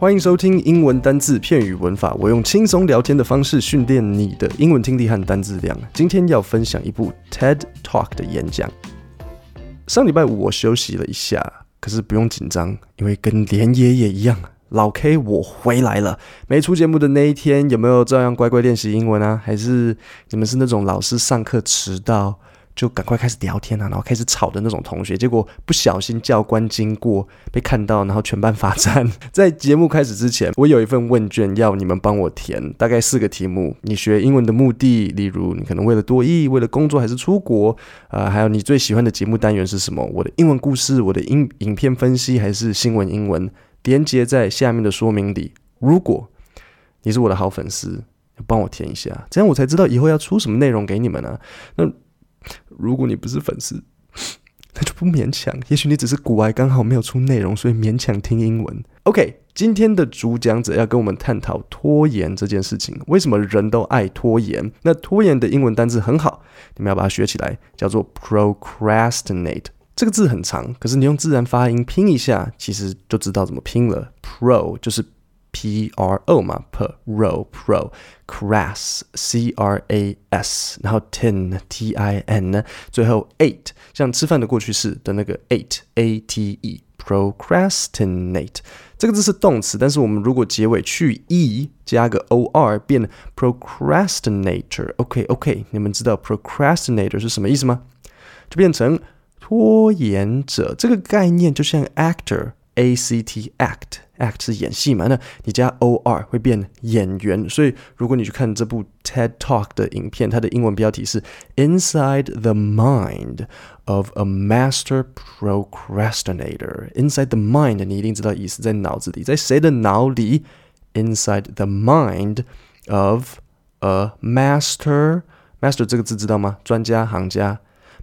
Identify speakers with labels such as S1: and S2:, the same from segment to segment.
S1: 欢迎收听英文单字、片语、文法。我用轻松聊天的方式训练你的英文听力和单字量。今天要分享一部 TED Talk 的演讲。上礼拜五我休息了一下，可是不用紧张，因为跟连爷爷一样，老 K 我回来了。没出节目的那一天，有没有照样乖乖练习英文啊？还是你们是那种老师上课迟到？就赶快开始聊天啊，然后开始吵的那种同学，结果不小心教官经过被看到，然后全班罚站。在节目开始之前，我有一份问卷要你们帮我填，大概四个题目。你学英文的目的，例如你可能为了多益，为了工作还是出国，呃，还有你最喜欢的节目单元是什么？我的英文故事，我的英影片分析，还是新闻英文？连接在下面的说明里。如果你是我的好粉丝，帮我填一下，这样我才知道以后要出什么内容给你们呢、啊。那。如果你不是粉丝，那就不勉强。也许你只是古外刚好没有出内容，所以勉强听英文。OK，今天的主讲者要跟我们探讨拖延这件事情。为什么人都爱拖延？那拖延的英文单字很好，你们要把它学起来，叫做 procrastinate。这个字很长，可是你用自然发音拼一下，其实就知道怎么拼了。Pro 就是。P R O 嘛，pro pro crass C R A S，然后 tin T I N，最后 ate 像吃饭的过去式的那个 ate A T E procrastinate 这个字是动词，但是我们如果结尾去 e 加个 o r 变 procrastinator。OK OK，你们知道 procrastinator 是什么意思吗？就变成拖延者。这个概念就像 actor A C T act。 Act 是演戏嘛？那你加 or 会变演员。所以如果你去看这部 TED Talk 的影片，它的英文标题是 Inside the Mind of a Master Procrastinator。Inside the mind，你一定知道意思，在脑子里，在谁的脑里？Inside the mind of a master。master 这个字知道吗？专家、行家。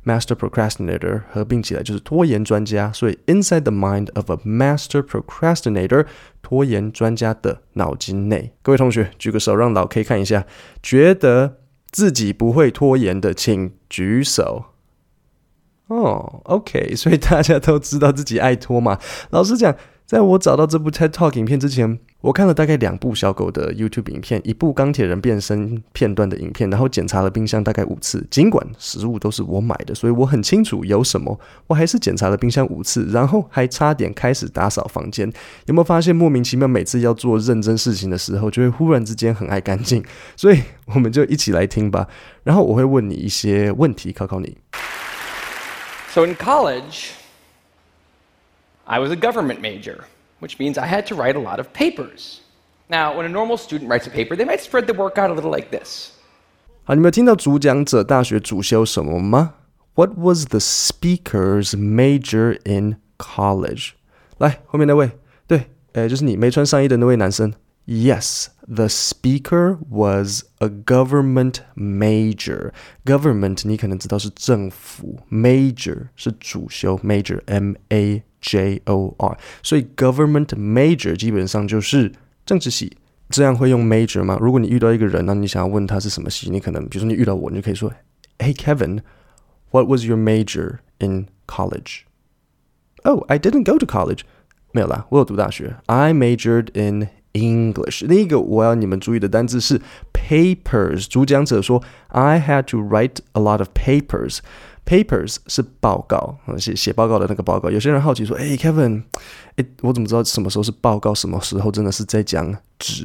S1: Master procrastinator 合并起来就是拖延专家，所以 inside the mind of a master procrastinator，拖延专家的脑筋内。各位同学举个手，让老 K 看一下，觉得自己不会拖延的，请举手。哦，OK，所以大家都知道自己爱拖嘛。老实讲。在我找到这部 TED Talk 影片之前，我看了大概两部小狗的 YouTube 影片，一部钢铁人变身片段的影片，然后检查了冰箱大概五次。尽管食物都是我买的，所以我很清楚有什么，我还是检查了冰箱五次，然后还差点开始打扫房间。有没有发现莫名其妙，每次要做认真事情的时候，就会忽然之间很爱干净？所以我们就一起来听吧。然后我会问你一些问题，考考你。
S2: So in college. I was a government major, which means I had to write a lot of papers. Now, when a normal student writes a paper, they might spread the work out a little like this.
S1: 好，你们有听到主讲者大学主修什么吗？What was the speaker's major in college？来，后面那位，对，诶，就是你没穿上衣的那位男生。Yes, the speaker was a government major. Government 你可能知道是政府，major 是主修，major M A J O R。所以 government major 基本上就是政治系。这样会用 major 吗？如果你遇到一个人，那你想要问他是什么系，你可能比如说你遇到我，你就可以说，Hey Kevin, what was your major in college? Oh, I didn't go to college. 没有啦，我有读大学。I majored in English，另一个我要你们注意的单字是 papers。主讲者说，I had to write a lot of papers。papers 是报告，写写报告的那个报告。有些人好奇说，哎，Kevin，哎，我怎么知道什么时候是报告，什么时候真的是在讲纸？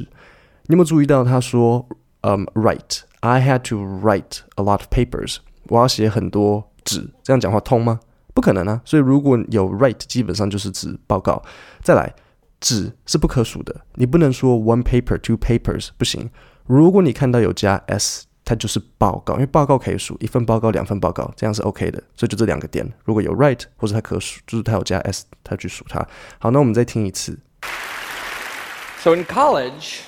S1: 你有没有注意到他说，嗯，write，I had to write a lot of papers。我要写很多纸，这样讲话通吗？不可能啊。所以如果有 write，基本上就是指报告。再来。纸是不可数的，你不能说 one paper two papers 不行。如果你看到有加 s，它就是报告，因为报告可以数一份报告、两份报告，这样是 OK 的。所以就这两个点，如果有 write 或者它可数，就是它有加 s，它去数它。好，那我们再听一次。
S2: So in college,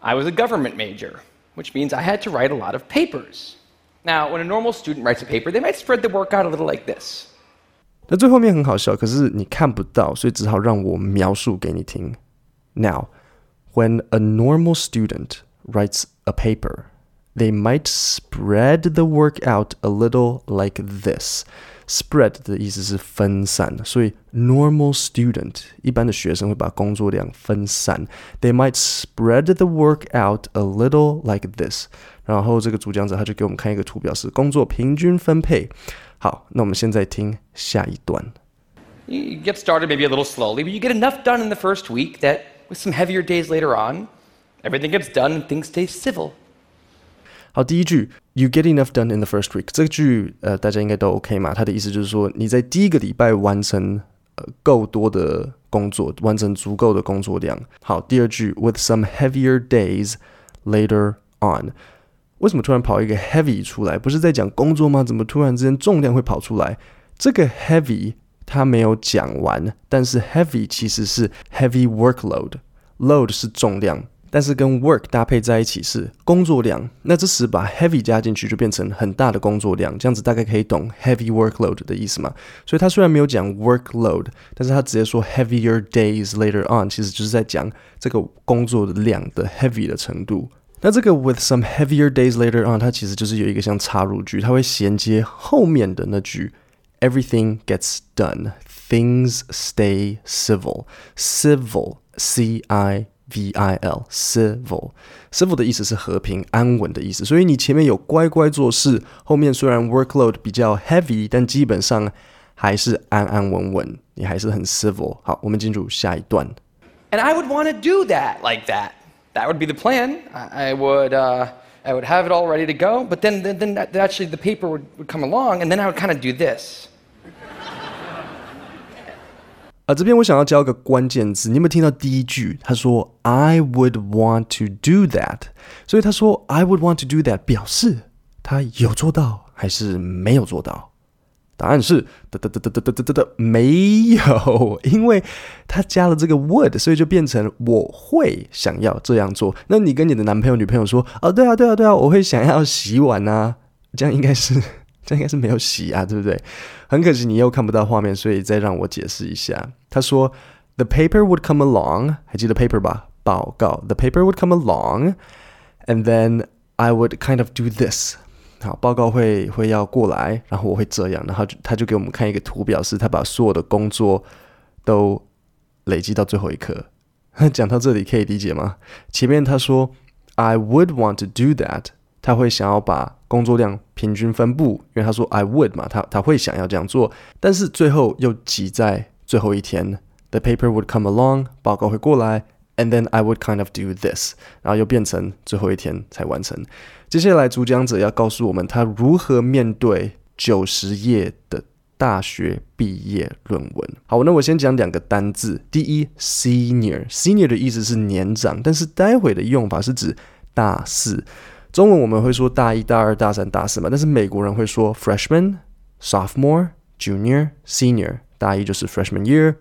S2: I was a government major, which means I had to write a lot of papers. Now, when a normal student writes a paper, they might spread the work out a little like this.
S1: 那最后面很好笑，可是你看不到，所以只好让我描述给你听。Now, when a normal student writes a paper, they might spread the work out a little like this. spread 的意思是分散，所以 normal student 一般的学生会把工作量分散。They might spread the work out a little like this。然后这个主讲者他就给我们看一个图表，是工作平均分配。 好，那我们现在听下一段。
S2: You get started maybe a little slowly, but you get enough done in the first week that with some heavier days later on, everything gets done and things stay civil.
S1: 好，第一句，You get enough done in the first week。这句呃，大家应该都 OK 嘛？它的意思就是说，你在第一个礼拜完成呃够多的工作，完成足够的工作量。好，第二句，With some heavier days later on。 为什么突然跑一个 heavy 出来？不是在讲工作吗？怎么突然之间重量会跑出来？这个 heavy 它没有讲完，但是 heavy 其实是 heavy workload，load 是重量。但是跟 work 搭配在一起是工作量，那这时把 heavy 加进去就变成很大的工作量，这样子大概可以懂 heavy workload 的意思吗？所以他虽然没有讲 workload，但是他直接说 heavier days later on，其实就是在讲这个工作的量的 heavy 的程度。那这个 with some heavier days later on，它其实就是有一个像插入句，它会衔接后面的那句 everything gets done，things stay civil，civil c i V I L civil civil 的意思是和平安稳的意思，所以你前面有乖乖做事，后面虽然 workload 比较 heavy，但基本上还是安安稳稳，你还是很 civil。好，我们进入下一段。
S2: And I would want to do that like that. That would be the plan. I would, uh, I would have it all ready to go. But then, then, then actually the paper would, would come along, and then I would kind of do this.
S1: 啊，这边我想要教一个关键字，你有没有听到第一句？他说 "I would want to do that"，所以他说 "I would want to do that" 表示他有做到还是没有做到？ 答案是哒哒哒哒哒哒哒哒哒，没有，因为他加了这个 would，所以就变成我会想要这样做。那你跟你的男朋友、女朋友说啊，对啊，对啊，对啊，我会想要洗碗啊，这样应该是。这样应该是没有洗啊，对不对？很可惜你又看不到画面，所以再让我解释一下。他说：“The paper would come along，还记得 paper 吧？报告。The paper would come along，and then I would kind of do this。好，报告会会要过来，然后我会这样，然后就他就给我们看一个图表，是他把所有的工作都累积到最后一刻。讲到这里可以理解吗？前面他说 I would want to do that，他会想要把。工作量平均分布，因为他说 I would 嘛，他他会想要这样做，但是最后又挤在最后一天。The paper would come along，报告会过来，and then I would kind of do this，然后又变成最后一天才完成。接下来主讲者要告诉我们他如何面对九十页的大学毕业论文。好，那我先讲两个单字。第一，senior，senior 的意思是年长，但是待会的用法是指大四。中文我们会说大一、大二、大三、大四嘛，但是美国人会说 freshman、sophomore、junior、senior。大一就是 freshman year，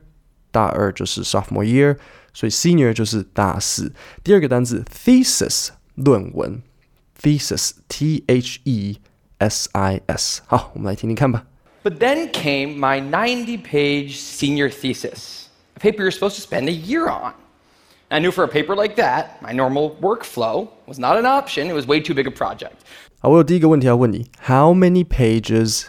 S1: 大二就是 sophomore year，所以 senior 就是大四。第二个单词 thesis 论文 ，thesis，t h e s i s。好，我们来听听看吧。
S2: But then came my ninety-page senior thesis, a paper you're supposed to spend a year on. I knew for a paper like that, my normal workflow was not an option. It was way too big a project.
S1: 好，我有第一个问题要问你：How many pages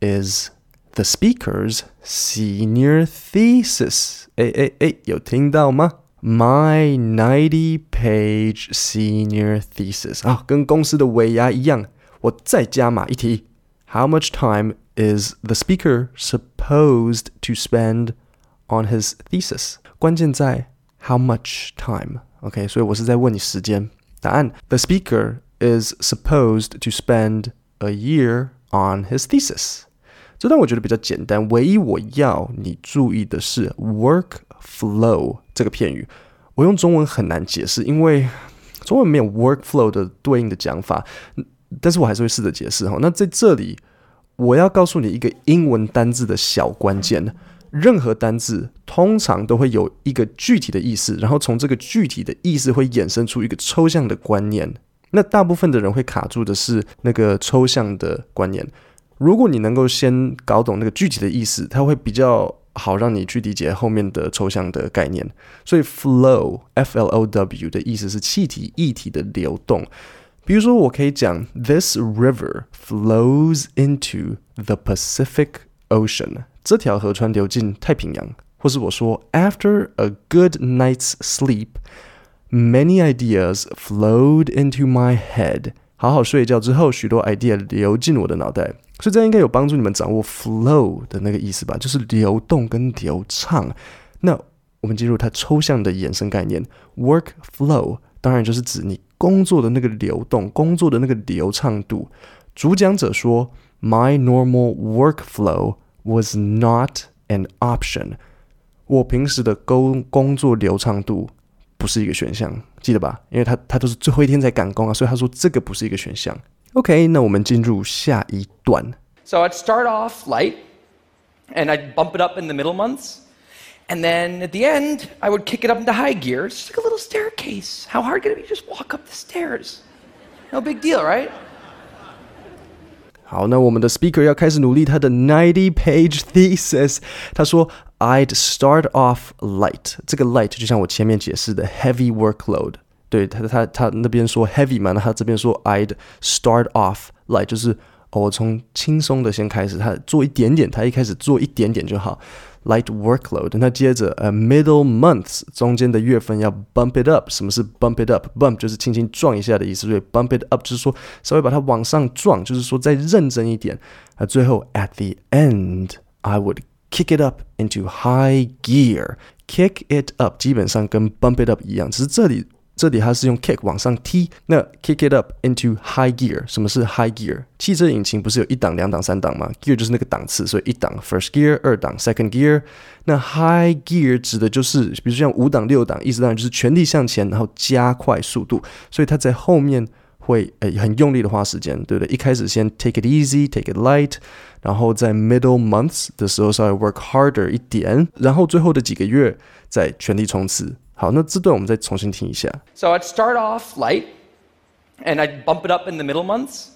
S1: is the speaker's senior thesis？哎哎哎，有听到吗 ？My ninety-page senior thesis 啊，跟公司的尾牙一样。我再加码一题：How much time is the speaker supposed to spend on his thesis？关键在。How much time? OK，所以我是在问你时间。答案：The speaker is supposed to spend a year on his thesis。 这段我觉得比较简单，唯一我要你注意的是 workflow 这个片语。我用中文很难解释，因为中文没有 workflow 的对应的讲法。但是我还是会试着解释哈。那在这里，我要告诉你一个英文单字的小关键。任何单字通常都会有一个具体的意思，然后从这个具体的意思会衍生出一个抽象的观念。那大部分的人会卡住的是那个抽象的观念。如果你能够先搞懂那个具体的意思，它会比较好让你去理解后面的抽象的概念。所以 flow f l o w 的意思是气体、液体的流动。比如说，我可以讲 This river flows into the Pacific ocean，这条河川流进太平洋。或是我说，After a good night's sleep, many ideas flowed into my head。好好睡一觉之后，许多 idea 流进我的脑袋。所以这样应该有帮助你们掌握 flow 的那个意思吧，就是流动跟流畅。那我们进入它抽象的衍生概念，work flow，当然就是指你工作的那个流动，工作的那个流畅度。主讲者说，My normal workflow was not an option。我平时的工工作流畅度不是一个选项，记得吧？因为他他都是最后一天才赶工啊，所以他说这个不是一个选项。OK，那我们进入下一段。
S2: So I'd start off light, and I'd bump it up in the middle months, and then at the end, I would kick it up into high gear, just like a little staircase. How hard could it be? Just walk up the stairs. No big deal, right?
S1: 好，那我们的 speaker 要开始努力他的 ninety page thesis。他说，I'd start off light。这个 light 就像我前面解释的 heavy workload。 对他，他他那边说 heavy 嘛，那他这边说 I'd start off light，就是，我从轻松的先开始，他做一点点，他一开始做一点点就好。light workload，那接着呃、middle months 中间的月份要 bump it up。什么是 bump it up？bump 就是轻轻撞一下的意思，所以 bump it up 就是说稍微把它往上撞，就是说再认真一点。啊，最后 at the end I would kick it up into high gear。kick it up 基本上跟 bump it up 一样，只是这里。这里它是用 kick 往上踢，那 kick it up into high gear。什么是 high gear？汽车引擎不是有一档、两档、三档吗？gear 就是那个档次，所以一档 first gear，二档 second gear。那 high gear 指的就是，比如像五档、六档，意思当然就是全力向前，然后加快速度。所以它在后面会诶很用力的花时间，对不对？一开始先 take it easy，take it light，然后在 middle months 的时候稍微 work harder 一点，然后最后的几个月再全力冲刺。好，那这段我们再重新听一下。
S2: So I'd start off light, and I'd bump it up in the middle months,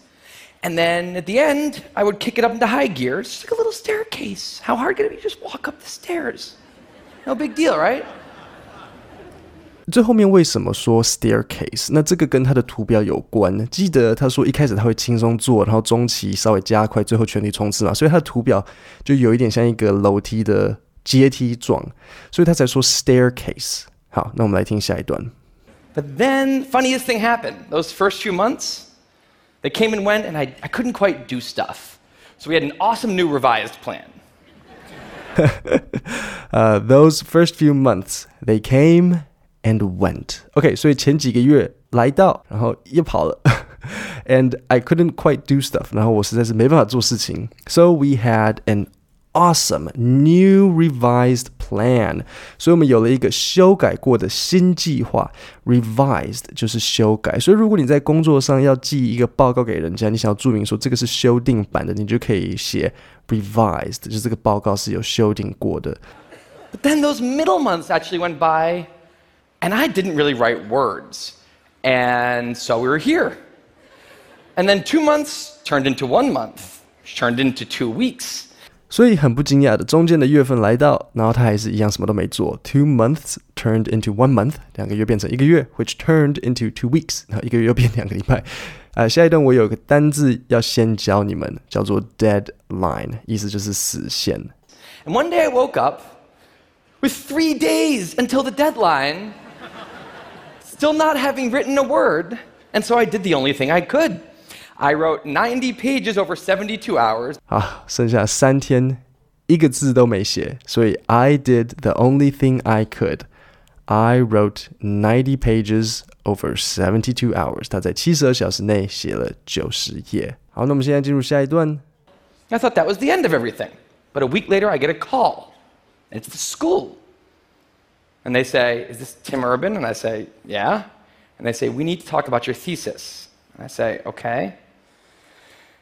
S2: and then at the end, I would kick it up into high gear, just like a little staircase. How hard could it be? Just walk up the stairs. No big deal, right?
S1: 最后面为什么说 staircase？那这个跟它的图表有关。记得他说一开始他会轻松做，然后中期稍微加快，最后全力冲刺嘛。所以它的图表就有一点像一个楼梯的阶梯状，所以他才说 staircase。 好，那我们来听下一段。
S2: But then, funniest thing happened. Those first few months, they came and went, and I, I couldn't quite do stuff. So we had an awesome new revised plan.
S1: uh, those first few months, they came and went. OK，所以前几个月来到，然后又跑了。and I couldn't quite do stuff. 然后我实在是没办法做事情。So we had an awesome new revised plan，所以我们有了一个修改过的新计划。Revised 就是修改，所以如果你在工作上要寄一个报告给人家，你想要注明说这个是修订版的，你就可以写 revised，就是这个报告是有修订过的。
S2: But then those middle months actually went by, and I didn't really write words, and so we were here. And then two months turned into one month, which turned into two weeks.
S1: 所以很不惊讶的，中间的月份来到，然后他还是一样什么都没做。Two months turned into one month，两个月变成一个月，which turned into two weeks，然后一个月又变两个礼拜。呃，下一段我有个单字要先教你们，叫做 deadline，意思就是死线。
S2: And one day I woke up with three days until the deadline, still not having written a word, and so I did the only thing I could. I wrote ninety pages over seventy-two hours.
S1: 啊，剩下三天，一个字都没写，所以 I did the only thing I could. I wrote ninety pages over seventy-two hours. 他在七十二小时内写了九十页。好，那我们现在进入下一段。
S2: I thought that was the end of everything, but a week later I get a call. It's the school. And they say, Is this Tim Urban? And I say, Yeah. And they say, We need to talk about your thesis. And I say, Okay.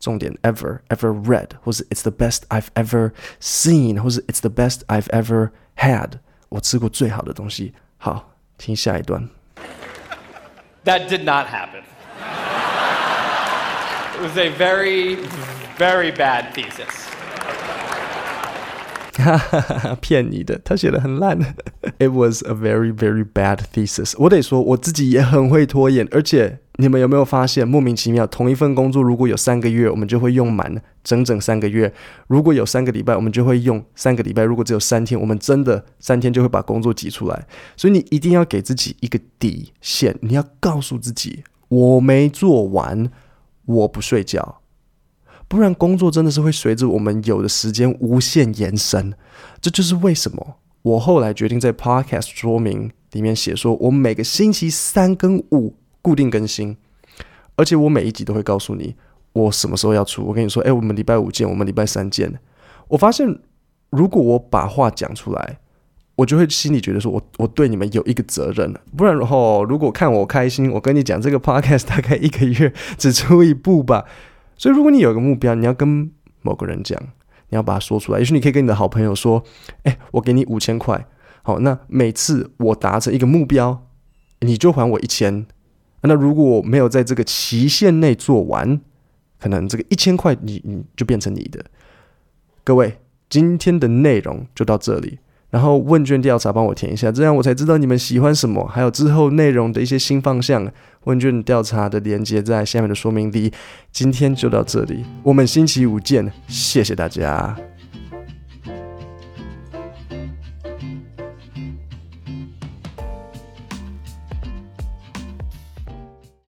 S1: 重点 ever ever read，或是 It's the best I've ever seen，或是 It's the best I've ever had。 我吃过最好的东西。好，听下一段。
S2: That did not happen. It was a very, very bad thesis.
S1: 哈哈哈，骗你的，他写的很烂。It was a very, very bad thesis。我得说，我自己也很会拖延，而且你们有没有发现，莫名其妙，同一份工作如果有三个月，我们就会用满整整三个月；如果有三个礼拜，我们就会用三个礼拜；如果只有三天，我们真的三天就会把工作挤出来。所以你一定要给自己一个底线，你要告诉自己，我没做完，我不睡觉。不然，工作真的是会随着我们有的时间无限延伸。这就是为什么我后来决定在 Podcast 说明里面写说，我每个星期三跟五固定更新，而且我每一集都会告诉你我什么时候要出。我跟你说，哎，我们礼拜五见，我们礼拜三见。我发现，如果我把话讲出来，我就会心里觉得说我我对你们有一个责任。不然的话，如果看我开心，我跟你讲这个 Podcast 大概一个月只出一部吧。所以，如果你有一个目标，你要跟某个人讲，你要把它说出来。也许你可以跟你的好朋友说：“哎，我给你五千块，好，那每次我达成一个目标，你就还我一千。那如果我没有在这个期限内做完，可能这个一千块你你就变成你的。”各位，今天的内容就到这里。然后问卷调查帮我填一下，这样我才知道你们喜欢什么，还有之后内容的一些新方向。问卷调查的链接在下面的说明里。今天就到这里，我们星期五见，谢谢大家。